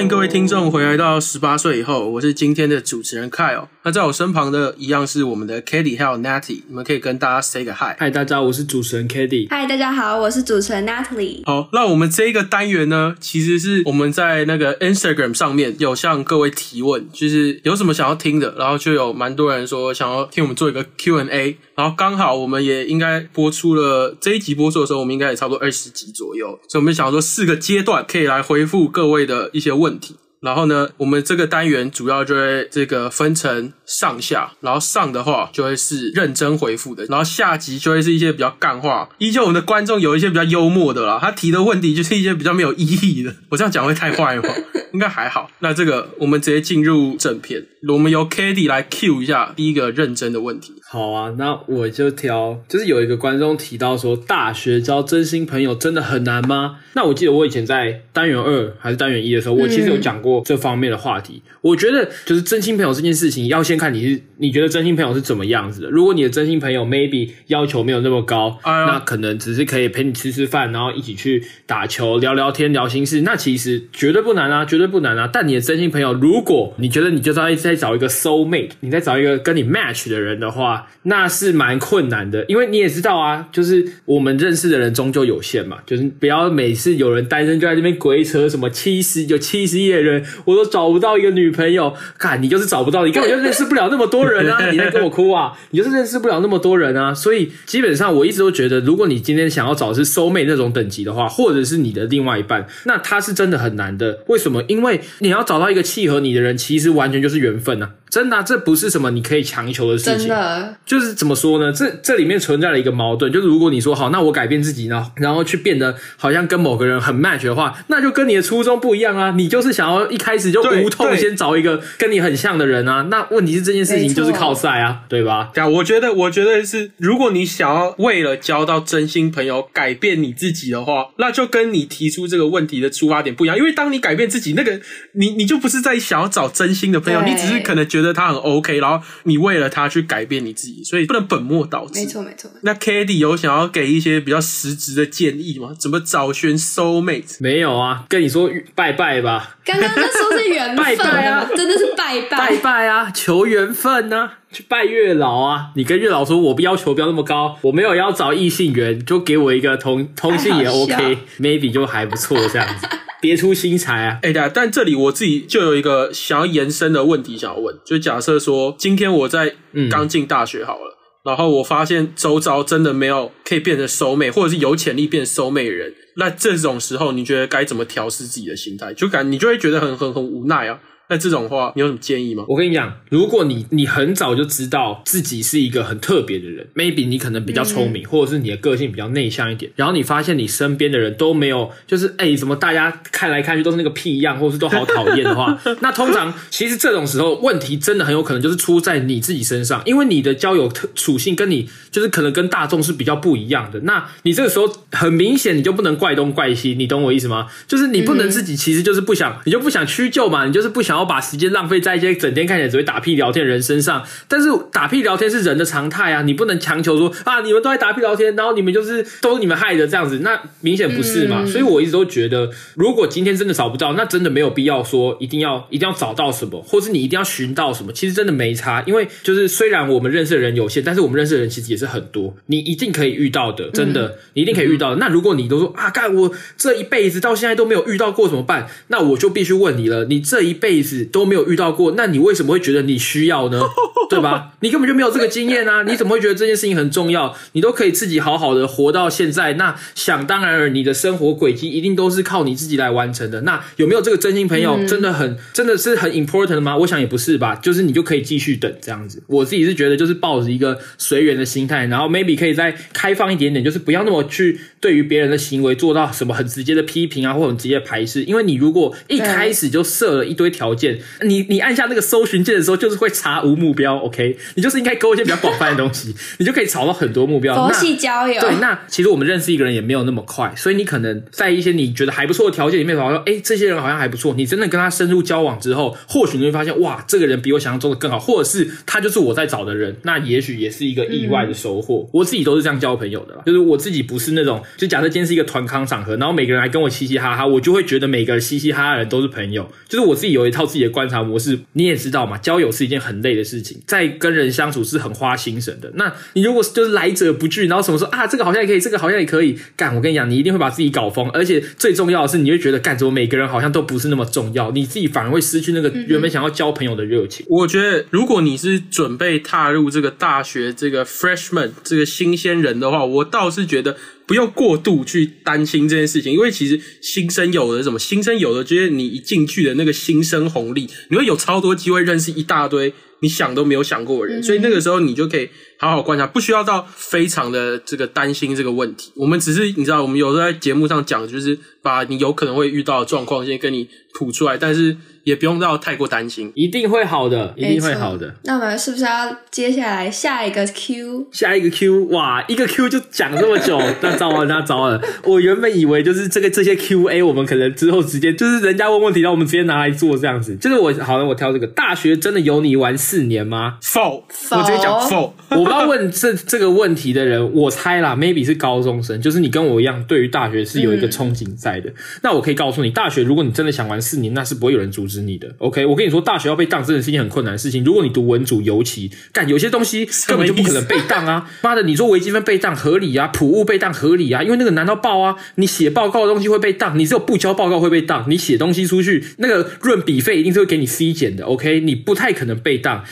欢迎各位听众回来到十八岁以后，我是今天的主持人 Kyle。那在我身旁的一样是我们的 Katie 还有 Natty，你们可以跟大家 say 个 hi。嗨，大家，我是主持人 k a t i e 嗨，大家好，我是主持人 Natalie。好，那我们这一个单元呢，其实是我们在那个 Instagram 上面有向各位提问，就是有什么想要听的，然后就有蛮多人说想要听我们做一个 Q&A，然后刚好我们也应该播出了这一集播出的时候，我们应该也差不多二十集左右，所以我们想说四个阶段可以来回复各位的一些问问题。然后呢，我们这个单元主要就会这个分成上下，然后上的话就会是认真回复的，然后下集就会是一些比较干话。依旧我们的观众有一些比较幽默的啦，他提的问题就是一些比较没有意义的。我这样讲会太坏吗？应该还好。那这个我们直接进入正片，我们由 k a t i e 来 Q 一下第一个认真的问题。好啊，那我就挑，就是有一个观众提到说，大学交真心朋友真的很难吗？那我记得我以前在单元二还是单元一的时候，我其实有讲过这方面的话题。我觉得就是真心朋友这件事情，要先看你是你觉得真心朋友是怎么样子的。如果你的真心朋友 maybe 要求没有那么高，哎那可能只是可以陪你吃吃饭，然后一起去打球、聊聊天、聊心事，那其实绝对不难啊，绝对不难啊。但你的真心朋友，如果你觉得你就是要在找一个 soul mate，你在找一个跟你 match 的人的话，那是蛮困难的，因为你也知道啊，就是我们认识的人终究有限嘛，就是不要每次有人单身就在这边鬼扯什么七十有七十亿的人，我都找不到一个女朋友，看你就是找不到，你根本就认识不了那么多人啊！你在跟我哭啊？你就是认识不了那么多人啊！所以基本上我一直都觉得，如果你今天想要找的是收妹那种等级的话，或者是你的另外一半，那他是真的很难的。为什么？因为你要找到一个契合你的人，其实完全就是缘分啊！真的啊、这不是什么你可以强求的事情。真的，就是怎么说呢？这这里面存在了一个矛盾，就是如果你说好，那我改变自己呢，然后去变得好像跟某个人很 match 的话，那就跟你的初衷不一样啊。你就是想要一开始就对无痛先找一个跟你很像的人啊。那问题是这件事情就是靠赛啊，对吧？对啊，我觉得，我觉得是，如果你想要为了交到真心朋友改变你自己的话，那就跟你提出这个问题的出发点不一样。因为当你改变自己，那个你你就不是在想要找真心的朋友，你只是可能觉得他很 OK，然后你为了他去改变你自己，所以不能本末倒置。没错没错。那 k a t i e 有想要给一些比较实质的建议吗？怎么找寻 soul mate？没有啊，跟你说拜拜吧，刚刚那说是缘 拜分拜啊，真的是拜拜拜。拜啊，求缘分啊，去拜月老啊。你跟月老说，我不要求不要那么高，我没有要找异性缘，就给我一个同同性也 OK，maybe 就还不错这样子，别出心裁啊。哎、对啊，但这里我自己就有一个想要延伸的问题想要问，就假设说今天我在刚进大学好了，然后我发现周遭真的没有可以变成收妹，或者是有潜力变收妹的人，那这种时候你觉得该怎么调试自己的心态？就感你就会觉得很很很无奈啊。那这种话，你有什么建议吗？我跟你讲，如果你你很早就知道自己是一个很特别的人，maybe 你可能比较聪明，或者是你的个性比较内向一点，然后你发现你身边的人都没有，就是哎、怎么大家看来看去都是那个屁样，或者是都好讨厌的话，那通常其实这种时候问题真的很有可能就是出在你自己身上，因为你的交友特属性跟你就是可能跟大众是比较不一样的。那你这个时候很明显你就不能怪东怪西，你懂我意思吗？就是你不能自己其实就是不想，你就不想屈就嘛，你就是不想要把时间浪费在一些整天看起来只会打屁聊天的人身上。但是打屁聊天是人的常态啊，你不能强求说啊，你们都在打屁聊天，然后你们就是都是你们害的这样子，那明显不是嘛。所以我一直都觉得，如果今天真的找不到，那真的没有必要说一定要一定要找到什么，或是你一定要寻到什么，其实真的没差。因为就是虽然我们认识的人有限，但是我们认识的人其实也是很多，你一定可以遇到的，真的，你一定可以遇到的。那如果你都说啊，干我这一辈子到现在都没有遇到过怎么办？那我就必须问你了，你这一辈子都没有遇到过，那你为什么会觉得你需要呢？对吧？你根本就没有这个经验啊！你怎么会觉得这件事情很重要？你都可以自己好好的活到现在，那想当然尔，你的生活轨迹一定都是靠你自己来完成的。那有没有这个真心朋友，真的很真的是很 important 吗？我想也不是吧，就是你就可以继续等这样子。我自己是觉得，就是抱着一个随缘的心态，然后 maybe 可以再开放一点点，就是不要那么去对于别人的行为做到什么很直接的批评啊，或很直接的排斥。因为你如果一开始就设了一堆条。件，你你按下那个搜寻键的时候，就是会查无目标，OK？你就是应该勾一些比较广泛的东西，你就可以找到很多目标。佛那系交友，对，那其实我们认识一个人也没有那么快，所以你可能在一些你觉得还不错的条件里面，找到说，哎，这些人好像还不错。你真的跟他深入交往之后，或许你会发现，哇，这个人比我想象中的更好，或者是他就是我在找的人，那也许也是一个意外的收获。我自己都是这样交朋友的啦，就是我自己不是那种，就假设今天是一个团康场合，然后每个人来跟我嘻嘻哈哈，我就会觉得每个人嘻嘻哈哈的人都是朋友。就是我自己有一套自己的观察模式，你也知道嘛，交友是一件很累的事情，在跟人相处是很花心神的。那你如果就是来者不拒，然后什么说啊，这个好像也可以，这个好像也可以干，我跟你讲，你一定会把自己搞疯，而且最重要的是，你会觉得干怎么每个人好像都不是那么重要，你自己反而会失去那个原本想要交朋友的热情。我觉得，如果你是准备踏入这个大学这个 freshman 这个新鲜人的话，我倒是觉得不用过度去担心这件事情，因为其实新生有的什么新生有的，就是你一进去的那个新生红利，你会有超多机会认识一大堆你想都没有想过的人，所以那个时候你就可以好好观察，不需要到非常的这个担心这个问题。我们只是你知道，我们有时候在节目上讲，就是把你有可能会遇到的状况先跟你吐出来，但是也不用到太过担心。一定会好的，一定会好的。。那我们是不是要接下来下一个 Q？下一个 Q，哇，一个 Q 就讲这么久，那糟了，那糟了。我原本以为就是这个这些 Q&A，我们可能之后直接就是人家问问题，然后我们直接拿来做这样子。就是我好了我挑这个，大学真的有你玩四年吗？否，否我直接讲否。我不知道问这这个问题的人，我猜啦，maybe 是高中生，就是你跟我一样，对于大学是有一个憧憬在的。那我可以告诉你，大学如果你真的想玩四年，那是不会有人阻止你的。OK，我跟你说，大学要被当真的是一件很困难的事情。如果你读文组，尤其干有些东西根本就不可能被当啊！妈的，你说微积分被当合理啊，普物被当合理啊，因为那个难到爆啊！你写报告的东西会被当，你只有不交报告会被当，你写东西出去，那个润笔费一定是会给你 C 减的。OK，你不太可能被当。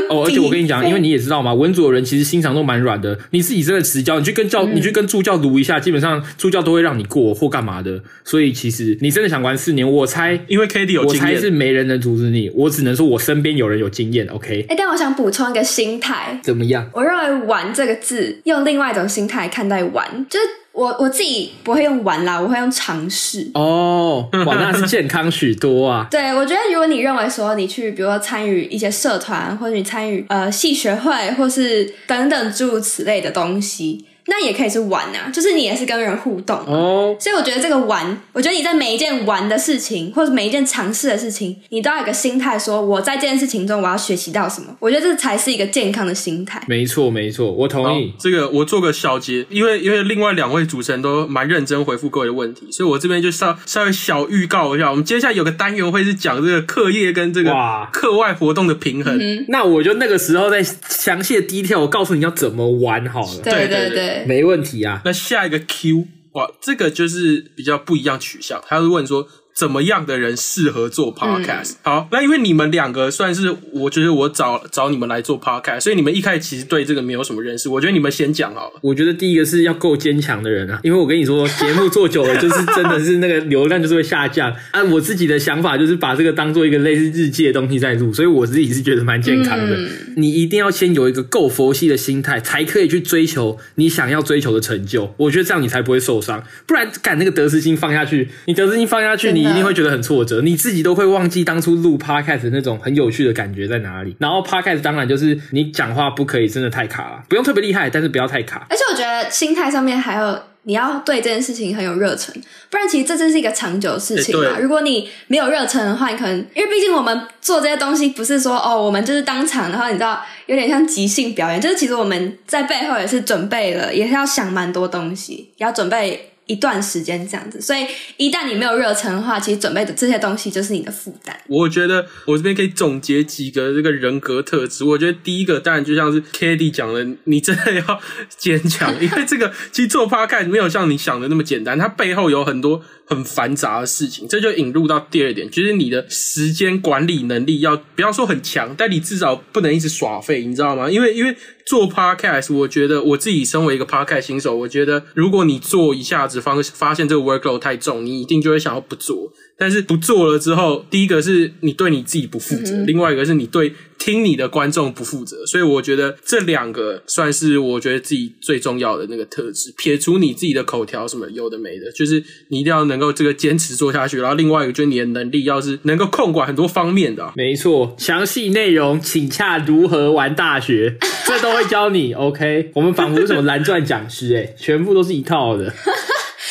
哦，而且我跟你讲，因为你也知道嘛，文组的人其实心肠都蛮软的。你自己真的迟交，你去跟教，你去跟助教读一下，基本上助教都会让你过或干嘛的。所以其实你真的想玩四年，我猜，因为 k d 有我猜经验，是没人能阻止你。我只能说我身边有人有经验。OK，哎，但我想补充一个心态，怎么样？我认为“玩”这个字，用另外一种心态看待玩，就是我我自己不会用玩啦，我会用尝试。哦，哇，那是健康许多啊。对，我觉得如果你认为说你去，比如说参与一些社团，或者你参与呃系学会，或是等等诸如此类的东西，那也可以是玩啊，就是你也是跟人互动。哦，所以我觉得这个玩，我觉得你在每一件玩的事情，或者每一件尝试的事情，你都要有个心态，说我在这件事情中我要学习到什么。我觉得这才是一个健康的心态。没错没错，我同意。这个我做个小结，因为因为另外两位主持人都蛮认真回复各位的问题，所以我这边就稍稍微小预告一下，我们接下来有个单元会是讲这个课业跟这个课外活动的平衡。那我就那个时候再详细的 detail，我告诉你要怎么玩好了。对对对对，没问题啊。那下一个 Q 哇，这个就是比较不一样取向，他会问说。怎么样的人适合做 podcast？、好，那因为你们两个算是，我觉得我找找你们来做 podcast，所以你们一开始其实对这个没有什么认识。我觉得你们先讲好了。我觉得第一个是要够坚强的人啊，因为我跟你说，节目做久了，就是真的是那个流量就是会下降。按我自己的想法，就是把这个当做一个类似日记的东西在录，所以我自己是觉得蛮健康的。你一定要先有一个够佛系的心态，才可以去追求你想要追求的成就。我觉得这样你才不会受伤，不然赶那个得失心放下去，你得失心放下去，真的你一定会觉得很挫折，你自己都会忘记当初录 podcast 那种很有趣的感觉在哪里。然后 podcast 当然就是你讲话不可以真的太卡了，不用特别厉害，但是不要太卡。而且我觉得心态上面还有你要对这件事情很有热忱，不然其实这真是一个长久的事情嘛。欸如果你没有热忱的话，你可能因为毕竟我们做这些东西不是说哦，我们就是当场，然后你知道有点像即兴表演，就是其实我们在背后也是准备了，也是要想蛮多东西，也要准备。一段时间这样子，所以一旦你没有热忱的话，其实准备的这些东西就是你的负担。我觉得我这边可以总结几个这个人格特质。我觉得第一个当然就像是 k d 讲的，你真的要坚强，因为这个 其实做 podcast 没有像你想的那么简单，它背后有很多很繁杂的事情。这就引入到第二点，就是你的时间管理能力要不要说很强，但你至少不能一直耍废，你知道吗？因为因为做 podcast，我觉得我自己身为一个 podcast 新手，我觉得如果你做一下子发发现这个 workload 太重，你一定就会想要不做。但是不做了之后，第一个是你对你自己不负责，另外一个是你对听你的观众不负责。所以我觉得这两个算是我觉得自己最重要的那个特质。撇除你自己的口条什么有的没的，就是你一定要能够这个坚持做下去。然后另外一个就是你的能力要是能够控管很多方面的啊、没错，详细内容请洽如何玩大学，这都会教你。OK，我们仿佛是什么蓝钻讲师，哎，全部都是一套的。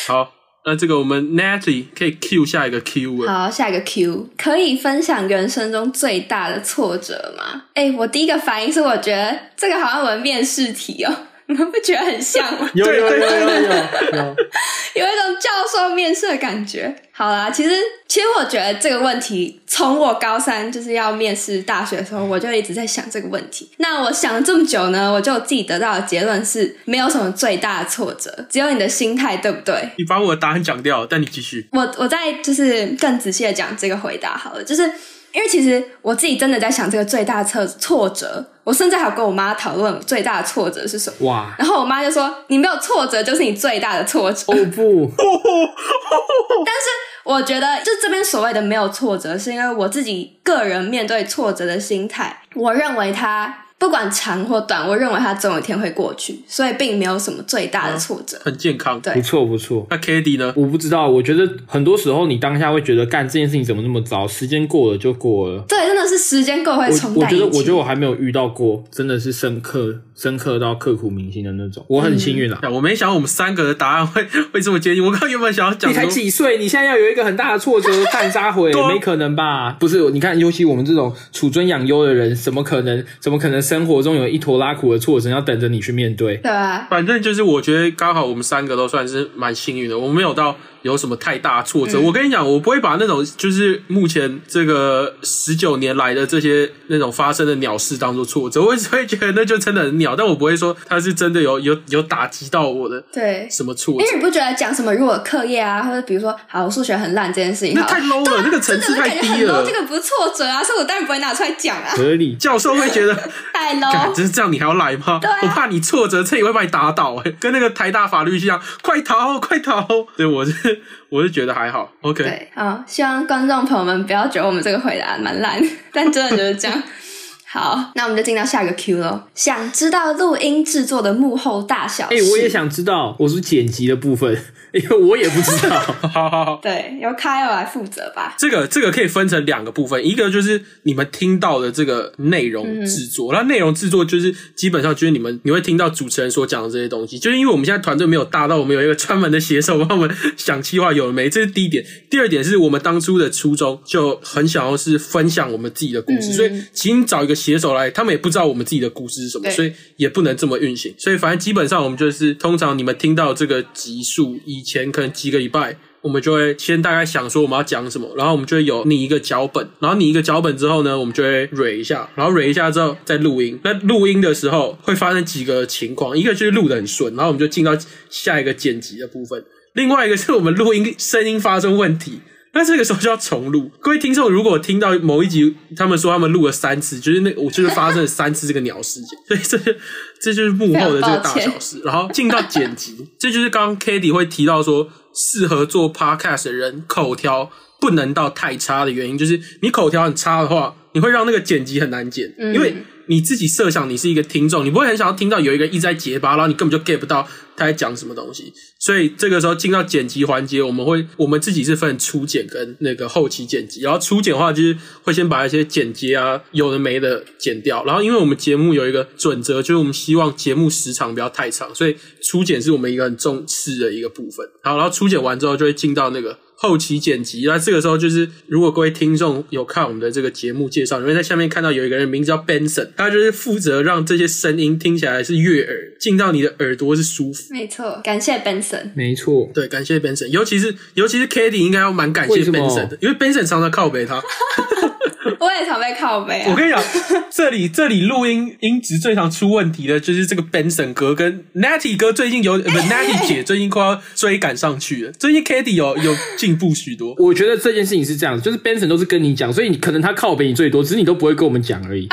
好，那这个我们 Natalie 可以 Q 下一个 Q 了。好，下一个 Q 可以分享人生中最大的挫折吗？哎、我第一个反应是，我觉得这个好像我们面试题哦，你们不觉得很像吗？有有有有有，有一种教授面试的感觉。好啦，其实其实我觉得这个问题，从我高三就是要面试大学的时候，我就一直在想这个问题。那我想了这么久呢，我就自己得到的结论是，没有什么最大的挫折，只有你的心态对不对？你把我的答案讲掉，但你继续。我我再就是更仔细的讲这个回答好了，就是因为其实我自己真的在想这个最大的挫挫折，我甚至还有跟我妈讨论最大的挫折是什么。哇，然后我妈就说：“你没有挫折，就是你最大的挫折。哦不，但是我觉得，就这边所谓的没有挫折，是因为我自己个人面对挫折的心态，我认为它不管长或短，我认为它总有一天会过去，所以并没有什么最大的挫折。很健康。对不错不错。那 k a t i e 呢？我不知道，我觉得很多时候你当下会觉得干这件事情怎么那么糟，时间过了就过了。对，真的是时间够会我冲淡一切。我觉得，我觉得我还没有遇到过，真的是深刻、深刻到刻骨铭心的那种。我很幸运啦。我没想到我们三个的答案会 会这么接近。我刚刚原本想要讲你才，几岁？你现在要有一个很大的挫折，干杀回对啊没可能吧？不是，你看，尤其我们这种处尊养优的人，怎么可能？怎么可能生活中有一坨拉苦的挫折要等着你去面对？对啊？反正就是我觉得刚好我们三个都算是蛮幸运的，我们没有到有什么太大挫折。我跟你讲，我不会把那种就是目前这个十九年来的这些那种发生的鸟事当做挫折，我只会觉得那就真的很鸟，但我不会说它是真的有有有打击到我的对。什么挫折。因为你不觉得讲什么如果课业啊，或者比如说好我数学很烂这件事情，那太 low 了，那个层次太低了这。个不是挫折啊，所以我当然不会拿出来讲啊，合理。教授会觉得，太 low。真是这样，你还要来吗？对啊我怕你挫折，这也会把你打倒、欸，跟那个台大法律系一样，快逃，快逃！对我是 我是觉得还好，OK。对，好，希望观众朋友们不要觉得我们这个回答蛮烂，但真的就是这样。好，那我们就进到下一个 Q 喽。想知道录音制作的幕后大小哎、事？我也想知道，我是剪辑的部分，因为我也不知道。好好好，对，由 Kyle 来负责吧。这个这个可以分成两个部分，一个就是你们听到的这个内容制作，那、内容制作就是基本上就是你们你会听到主持人所讲的这些东西，就是因为我们现在团队没有大到我们有一个专门的写手帮我们想计划有了没，这是第一点。第二点是我们当初的初衷就很想要是分享我们自己的故事，所以请找一个写手来，他们也不知道我们自己的故事是什么，所以也不能这么运行。所以反正基本上我们就是通常你们听到这个集数以前可能几个礼拜。我们就会先大概想说我们要讲什么，然后我们就会有拟一个脚本，然后拟一个脚本之后呢，我们就会蕊一下，然后蕊一下之后再录音。那录音的时候会发生几个情况，一个就是录的很顺，然后我们就进到下一个剪辑的部分；另外一个是我们录音声音发生问题。那这个时候就要重录。各位听众，如果听到某一集他们说他们录了三次，就是那我就是发生了三次这个鸟事件，所以这就这就是幕后的这个大小事。然后进到剪辑，这就是刚刚 k a t i e 会提到说，适合做 podcast 的人口条不能到太差的原因，就是你口条很差的话，你会让那个剪辑很难剪，因为你自己设想你是一个听众，你不会很想要听到有一个一直在结巴，然后你根本就 get 不到他在讲什么东西。所以这个时候进到剪辑环节，我们会我们自己是分初剪跟那个后期剪辑。然后初剪的话，就是会先把一些剪接啊有的没的剪掉。然后因为我们节目有一个准则，就是我们希望节目时长不要太长，所以初剪是我们一个很重视的一个部分。好，然后初剪完之后，就会进到那个。后期剪辑，那这个时候就是，如果各位听众有看我们的这个节目介绍，你会在下面看到有一个人名字叫 Benson，他就是负责让这些声音听起来是悦耳，进到你的耳朵是舒服。没错，感谢 Benson。没错，对，感谢 Benson，尤其是尤其是 k a t i e 应该要蛮感谢 Benson 的，因为 Benson 常常靠北他。我也常被靠背啊。我跟你讲，这 里这里录音音质最常出问题的就是这个 Benson 哥跟 Natty 哥最近有，呃不 Natty 姐最近快要追赶上去了。最近 k a t i e 有有进步许多。我觉得这件事情是这样，就是 Benson 都是跟你讲，所以你可能他靠背你最多，只是你都不会跟我们讲而已。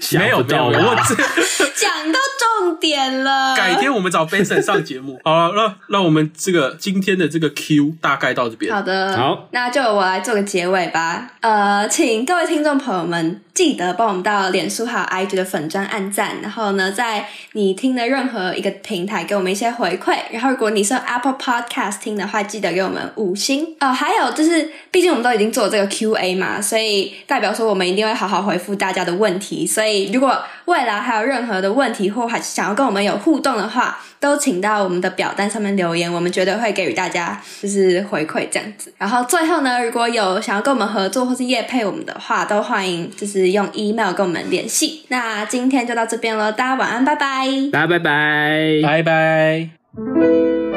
想没有没有，我讲到重点了。改天我们找 Benson 上节目。好了，那那我们这个今天的这个 Q 大概到这边。好的，好，那就我来做个结尾吧。呃，请各位听众朋友们记得帮我们到脸书还有 IG 的粉砖按赞，然后呢，在你听的任何一个平台给我们一些回馈。然后如果你是 Apple Podcast 听的话，记得给我们五星哦。还有就是，毕竟我们都已经做这个 Q&A 嘛，所以代表说我们一定会好好回复大家的问题。所以如果未来还有任何的问题或还想要跟我们有互动的话，都请到我们的表单上面留言，我们绝对会给予大家就是回馈这样子。然后最后呢，如果有想要跟我们合作或是业配我们的话，都欢迎就是用 email 跟我们联系。那今天就到这边了，大家晚安，拜拜，大家拜拜，拜拜。